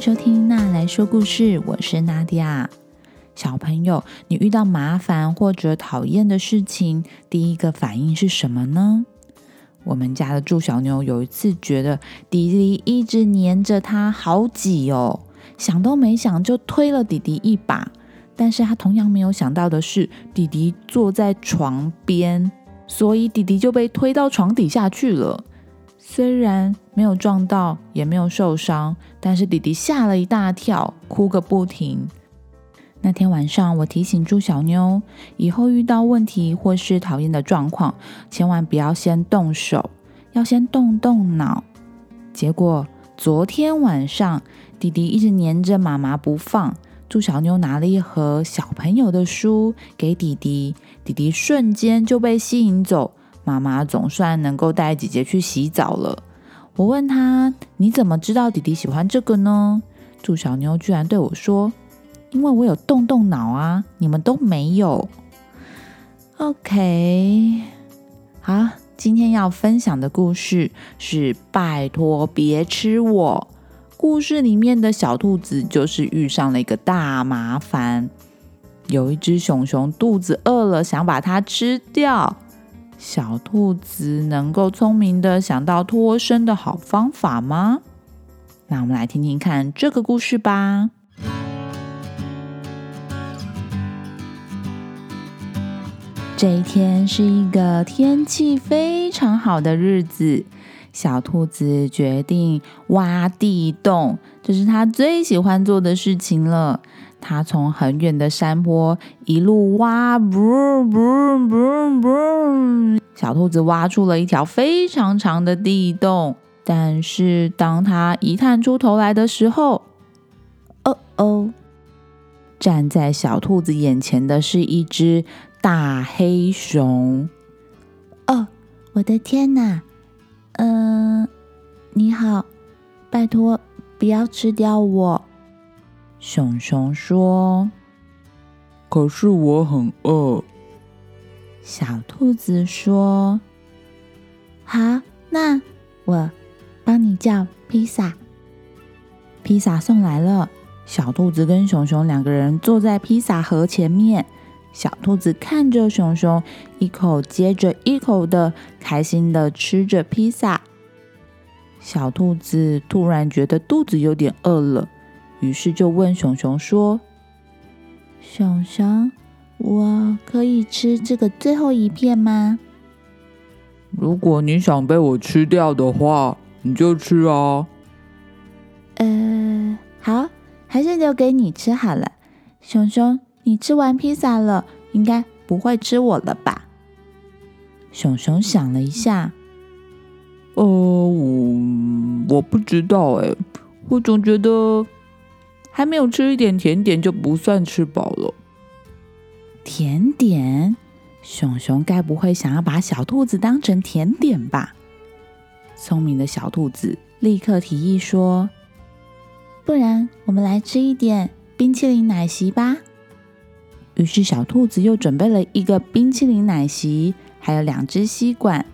收听娜来说故事，我是娜迪亚。小朋友，你遇到麻烦或者讨厌的事情，第一个反应是什么呢？我们家的祝小妞有一次觉得弟弟一直黏着她，好挤哦，想都没想就推了弟弟一把。但是他同样没有想到的是，弟弟坐在床边，所以弟弟就被推到床底下去了。虽然没有撞到，也没有受伤，但是弟弟吓了一大跳，哭个不停。那天晚上，我提醒朱小妞，以后遇到问题或是讨厌的状况，千万不要先动手，要先动动脑。结果昨天晚上，弟弟一直黏着妈妈不放。朱小妞拿了一盒小朋友的书给弟弟，弟弟瞬间就被吸引走。妈妈总算能够带姐姐去洗澡了。我问她：“你怎么知道弟弟喜欢这个呢？”祝小妞居然对我说：“因为我有动动脑啊，你们都没有。”OK，好，今天要分享的故事是：拜托别吃我。故事里面的小兔子就是遇上了一个大麻烦，有一只熊熊肚子饿了，想把它吃掉。小兔子能够聪明的想到脱身的好方法吗？那我们来听听看这个故事吧。这一天是一个天气非常好的日子。小兔子决定挖地洞，这是它最喜欢做的事情了。它从很远的山坡一路挖，小兔子挖出了一条非常长的地洞。但是当它一探出头来的时候，哦哦，站在小兔子眼前的是一只大黑熊。哦，我的天哪！嗯，你好，拜托不要吃掉我。熊熊说：“可是我很饿。”小兔子说：“好，那我帮你叫披萨。”披萨送来了，小兔子跟熊熊两个人坐在披萨盒前面。小兔子看着熊熊，一口接着一口的开心的吃着披萨。小兔子突然觉得肚子有点饿了，于是就问熊熊说：“熊熊，我可以吃这个最后一片吗？”“如果你想被我吃掉的话，你就吃啊。”“呃，好，还是留给你吃好了，熊熊。”你吃完披萨了，应该不会吃我了吧？熊熊想了一下，呃，我我不知道哎，我总觉得还没有吃一点甜点就不算吃饱了。甜点？熊熊该不会想要把小兔子当成甜点吧？聪明的小兔子立刻提议说：“不然我们来吃一点冰淇淋奶昔吧。”于是，小兔子又准备了一个冰淇淋奶昔，还有两只吸管，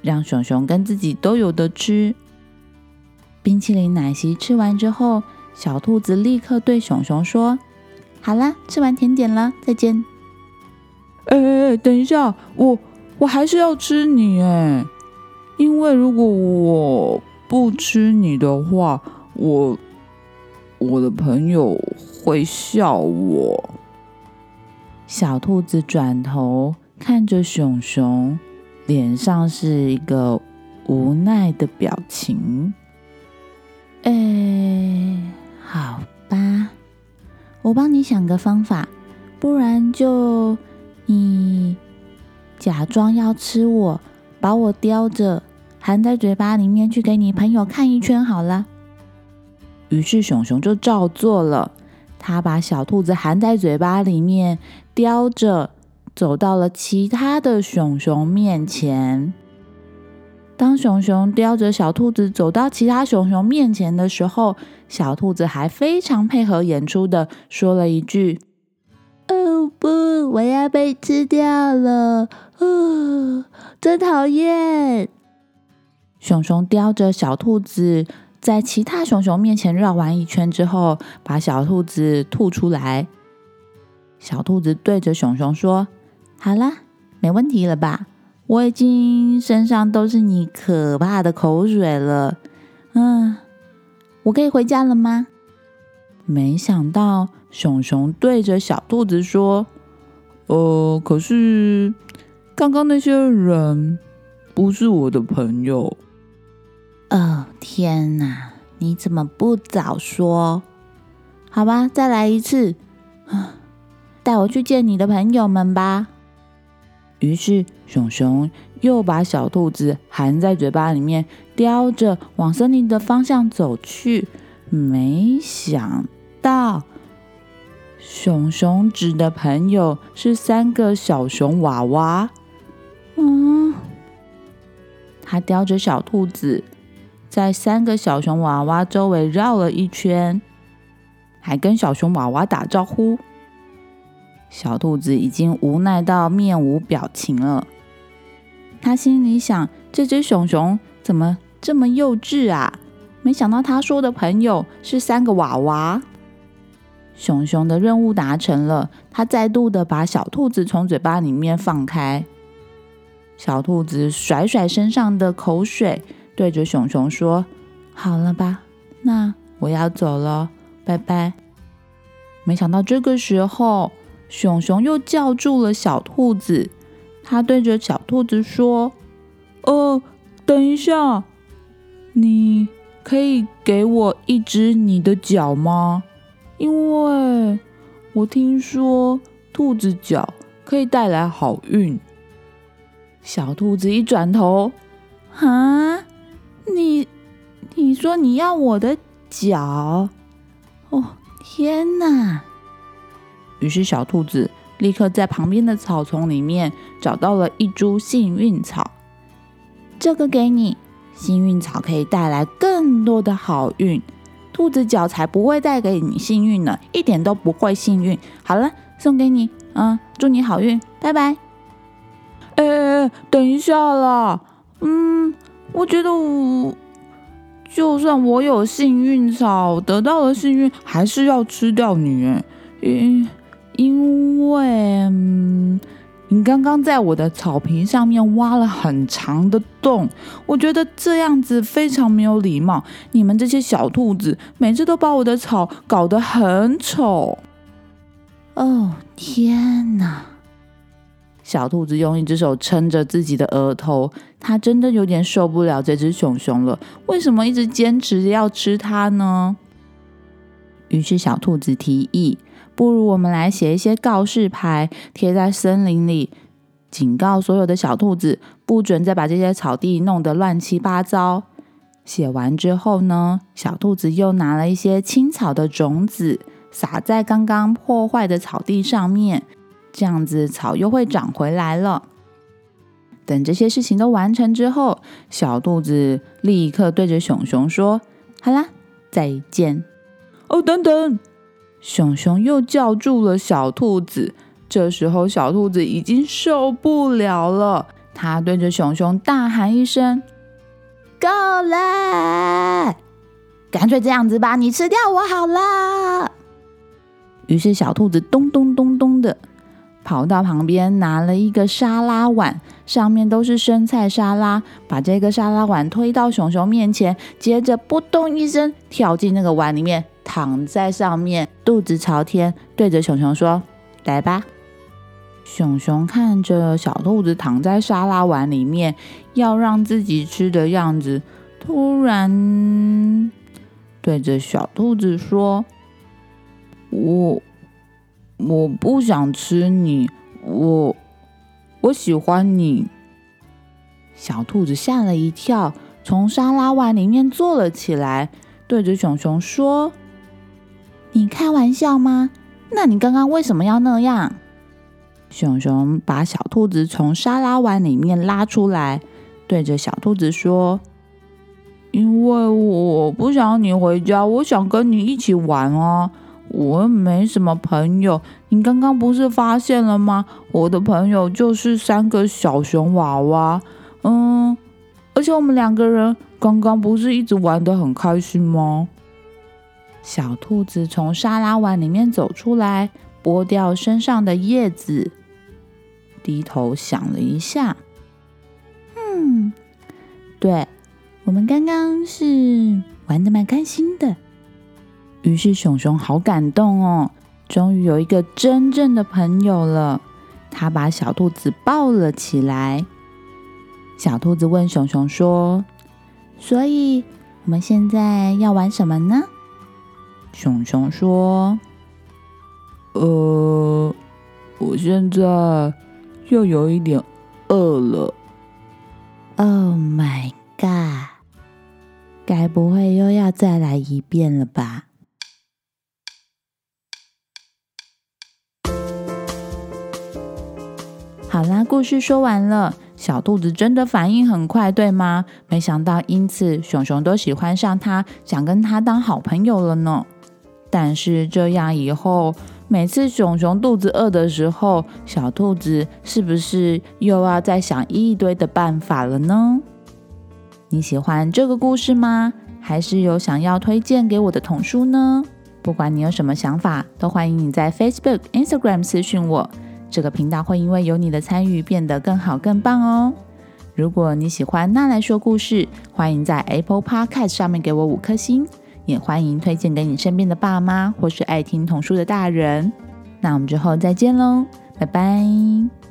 让熊熊跟自己都有的吃。冰淇淋奶昔吃完之后，小兔子立刻对熊熊说：“好了，吃完甜点了，再见。”哎，等一下，我我还是要吃你哎，因为如果我不吃你的话，我我的朋友会笑我。小兔子转头看着熊熊，脸上是一个无奈的表情。哎，好吧，我帮你想个方法，不然就你假装要吃我，把我叼着含在嘴巴里面去给你朋友看一圈好了。于是熊熊就照做了。他把小兔子含在嘴巴里面，叼着走到了其他的熊熊面前。当熊熊叼着小兔子走到其他熊熊面前的时候，小兔子还非常配合演出的说了一句：“哦不，我要被吃掉了！哦，真讨厌！”熊熊叼着小兔子在其他熊熊面前绕完一圈之后，把小兔子吐出来。小兔子对着熊熊说：“好啦，没问题了吧？我已经身上都是你可怕的口水了。嗯，我可以回家了吗？”没想到熊熊对着小兔子说：“呃，可是刚刚那些人不是我的朋友。”哦天哪！你怎么不早说？好吧，再来一次。带我去见你的朋友们吧。于是熊熊又把小兔子含在嘴巴里面，叼着往森林的方向走去。没想到，熊熊指的朋友是三个小熊娃娃。嗯，他叼着小兔子。在三个小熊娃娃周围绕了一圈，还跟小熊娃娃打招呼。小兔子已经无奈到面无表情了。他心里想：这只熊熊怎么这么幼稚啊？没想到他说的朋友是三个娃娃。熊熊的任务达成了，他再度的把小兔子从嘴巴里面放开。小兔子甩甩身上的口水。对着熊熊说：“好了吧，那我要走了，拜拜。”没想到这个时候，熊熊又叫住了小兔子。他对着小兔子说：“呃，等一下，你可以给我一只你的脚吗？因为我听说兔子脚可以带来好运。”小兔子一转头，啊！你，你说你要我的脚？哦，天哪！于是小兔子立刻在旁边的草丛里面找到了一株幸运草，这个给你。幸运草可以带来更多的好运，兔子脚才不会带给你幸运呢，一点都不会幸运。好了，送给你，嗯，祝你好运，拜拜。哎，等一下啦，嗯。我觉得我就算我有幸运草得到了幸运，还是要吃掉你哎，因因为你刚刚在我的草坪上面挖了很长的洞，我觉得这样子非常没有礼貌。你们这些小兔子每次都把我的草搞得很丑。哦天哪！小兔子用一只手撑着自己的额头，它真的有点受不了这只熊熊了。为什么一直坚持要吃它呢？于是小兔子提议：“不如我们来写一些告示牌，贴在森林里，警告所有的小兔子，不准再把这些草地弄得乱七八糟。”写完之后呢，小兔子又拿了一些青草的种子，撒在刚刚破坏的草地上面。这样子草又会长回来了。等这些事情都完成之后，小兔子立刻对着熊熊说：“好啦，再见。”哦，等等！熊熊又叫住了小兔子。这时候，小兔子已经受不了了，它对着熊熊大喊一声：“够了！干脆这样子吧，你吃掉我好了。”于是，小兔子咚咚咚咚的。跑到旁边拿了一个沙拉碗，上面都是生菜沙拉，把这个沙拉碗推到熊熊面前，接着扑通一声跳进那个碗里面，躺在上面，肚子朝天，对着熊熊说：“来吧。”熊熊看着小兔子躺在沙拉碗里面，要让自己吃的样子，突然对着小兔子说：“我。”我不想吃你，我我喜欢你。小兔子吓了一跳，从沙拉碗里面坐了起来，对着熊熊说：“你开玩笑吗？那你刚刚为什么要那样？”熊熊把小兔子从沙拉碗里面拉出来，对着小兔子说：“因为我不想你回家，我想跟你一起玩啊。”我没什么朋友，你刚刚不是发现了吗？我的朋友就是三个小熊娃娃。嗯，而且我们两个人刚刚不是一直玩的很开心吗？小兔子从沙拉碗里面走出来，剥掉身上的叶子，低头想了一下，嗯，对，我们刚刚是玩的蛮开心的。于是熊熊好感动哦，终于有一个真正的朋友了。他把小兔子抱了起来。小兔子问熊熊说：“所以我们现在要玩什么呢？”熊熊说：“呃，我现在又有一点饿了。” Oh my god！该不会又要再来一遍了吧？好啦，故事说完了。小兔子真的反应很快，对吗？没想到因此熊熊都喜欢上它，想跟它当好朋友了呢。但是这样以后，每次熊熊肚子饿的时候，小兔子是不是又要再想一堆的办法了呢？你喜欢这个故事吗？还是有想要推荐给我的童书呢？不管你有什么想法，都欢迎你在 Facebook、Instagram 私讯我。这个频道会因为有你的参与变得更好更棒哦！如果你喜欢那来说故事，欢迎在 Apple Podcast 上面给我五颗星，也欢迎推荐给你身边的爸妈或是爱听童书的大人。那我们之后再见喽，拜拜。